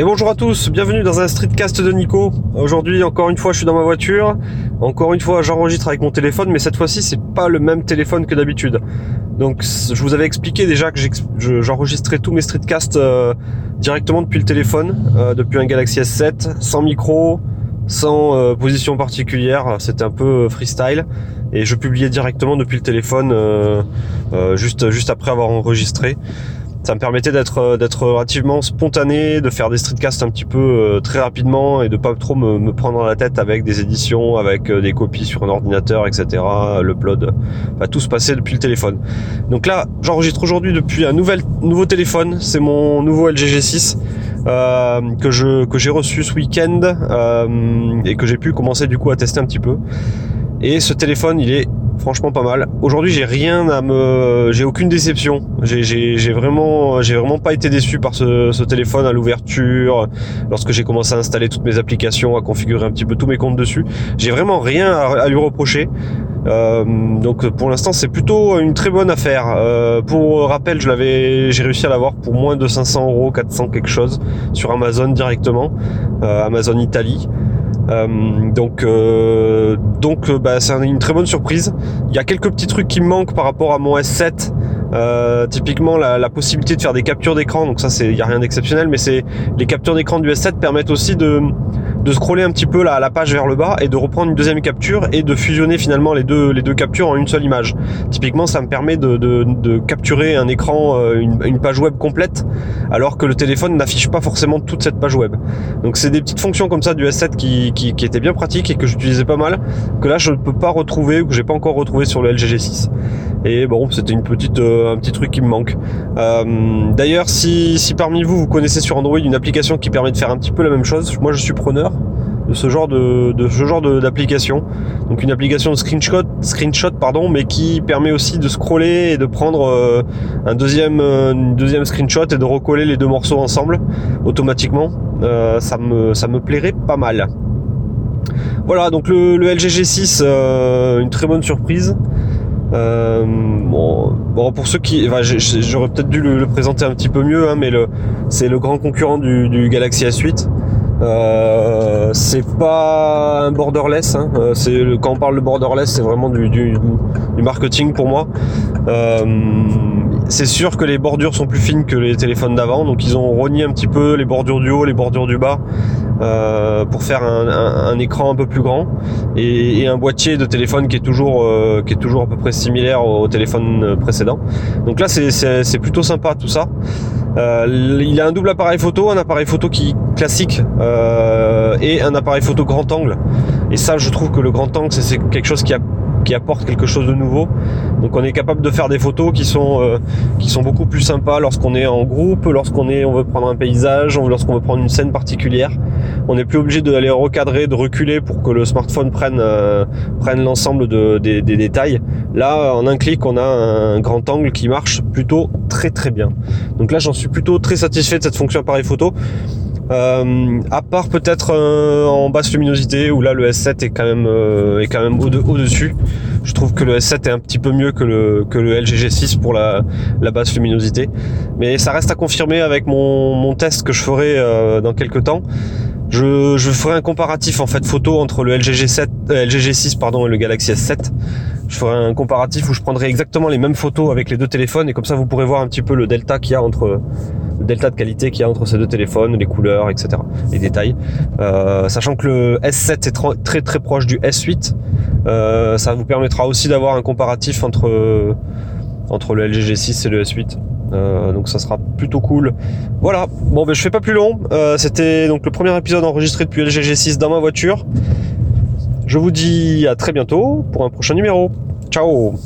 Et bonjour à tous, bienvenue dans un streetcast de Nico. Aujourd'hui, encore une fois, je suis dans ma voiture. Encore une fois, j'enregistre avec mon téléphone, mais cette fois-ci, c'est pas le même téléphone que d'habitude. Donc, je vous avais expliqué déjà que j'enregistrais tous mes streetcasts euh, directement depuis le téléphone, euh, depuis un Galaxy S7, sans micro, sans euh, position particulière. C'était un peu freestyle et je publiais directement depuis le téléphone juste juste après avoir enregistré ça me permettait d'être euh, d'être relativement spontané, de faire des streetcasts un petit peu euh, très rapidement et de pas trop me, me, prendre la tête avec des éditions, avec euh, des copies sur un ordinateur, etc. L'upload, enfin tout se passait depuis le téléphone. Donc là, j'enregistre aujourd'hui depuis un nouvel nouveau téléphone. C'est mon nouveau LG G6 euh, que je que j'ai reçu ce week-end et que j'ai pu commencer du coup à tester un petit peu. Et ce téléphone, il est franchement pas mal. Aujourd'hui, j'ai rien à me, j'ai aucune déception. J'ai vraiment, pas été déçu par ce, téléphone à l'ouverture. Lorsque j'ai commencé à installer toutes mes applications, à configurer un petit peu tous mes comptes dessus, j'ai vraiment rien à, lui reprocher. Euh, donc pour l'instant c'est plutôt une très bonne affaire. Euh, pour rappel, je l'avais, j'ai réussi à l'avoir pour moins de 500 euros, 400 quelque chose sur Amazon directement, euh, Amazon Italie. Euh, donc, euh, donc euh, bah, c'est une très bonne surprise. Il y a quelques petits trucs qui me manquent par rapport à mon S7. typiquement la, possibilité de faire des captures d'écran, donc ça c'est il y a rien d'exceptionnel, mais c'est les captures d'écran du S7 permettent aussi de de scroller un petit peu la, la page vers le bas et de reprendre une deuxième capture et de fusionner finalement les deux, les deux captures en une seule image. Typiquement, ça me permet de, de, de capturer un écran, euh, une, une, page web complète, alors que le téléphone n'affiche pas forcément toute cette page web. Donc c'est des petites fonctions comme ça du S7 qui, qui, qui étaient bien pratiques et que j'utilisais pas mal, que là je ne peux pas retrouver ou que j'ai pas encore retrouvé sur le LG G6. Et bon, c'était une petite, euh, un petit truc qui me manque. Euh, D'ailleurs, si, si parmi vous vous connaissez sur Android une application qui permet de faire un petit peu la même chose, moi je suis preneur de ce genre de, ce genre d'application. Donc une application de screenshot, screenshot pardon, mais qui permet aussi de scroller et de prendre euh, un deuxième, deuxième screenshot et de recoller les deux morceaux ensemble automatiquement. Ça me ça me plairait pas mal. Voilà donc le, le LG G6, une très bonne surprise. Bon, pour ceux qui, j'aurais peut-être dû le, présenter un petit peu mieux, hein, mais c'est le grand concurrent du, du Galaxy S8. Euh, c'est pas un borderless. Hein. Euh, quand on parle de borderless, c'est vraiment du, du, du, marketing pour moi. Euh, c'est sûr que les bordures sont plus fines que les téléphones d'avant, donc ils ont rogné un petit peu les bordures du haut, les bordures du bas, euh, pour faire un, un, un, écran un peu plus grand et, et, un boîtier de téléphone qui est toujours euh, qui est toujours à peu près similaire au, téléphone précédent. Donc là, c'est plutôt sympa tout ça. Euh, il a un double appareil photo, un appareil photo qui classique euh, et un appareil photo grand angle. Et ça, je trouve que le grand angle, c'est quelque chose qui a qui apporte quelque chose de nouveau. Donc on est capable de faire des photos qui sont euh, qui sont beaucoup plus sympas lorsqu'on est en groupe, lorsqu'on est on veut prendre un paysage, lorsqu'on veut prendre une scène particulière. On n'est plus obligé d'aller recadrer, de reculer pour que le smartphone prenne euh, prenne l'ensemble de, des, des, détails. Là, en un clic, on a un grand angle qui marche plutôt très très bien. Donc là, j'en suis plutôt très satisfait de cette fonction appareil photo. Euh, à part peut-être euh, en basse luminosité où là le S7 est quand même euh, est quand même au, dessus. Je trouve que le S7 est un petit peu mieux que le que le LG G6 pour la, la basse luminosité, mais ça reste à confirmer avec mon, mon test que je ferai dans quelques temps. Je, je, ferai un comparatif en fait photo entre le LG G7, LG G6 pardon et le Galaxy S7. Je ferai un comparatif où je prendrai exactement les mêmes photos avec les deux téléphones et comme ça vous pourrez voir un petit peu le delta qu'il y a entre le delta de qualité qu'il y a entre ces deux téléphones, les couleurs, etc. Les détails. Euh, sachant que le S7 est très très proche du S8, euh, ça vous permettra aussi d'avoir un comparatif entre, entre le LG G6 et le S8. Euh, donc ça sera plutôt cool. Voilà, bon ben je fais pas plus long. C'était donc le premier épisode enregistré depuis LG G6 dans ma voiture. Je vous dis à très bientôt pour un prochain numéro. Ciao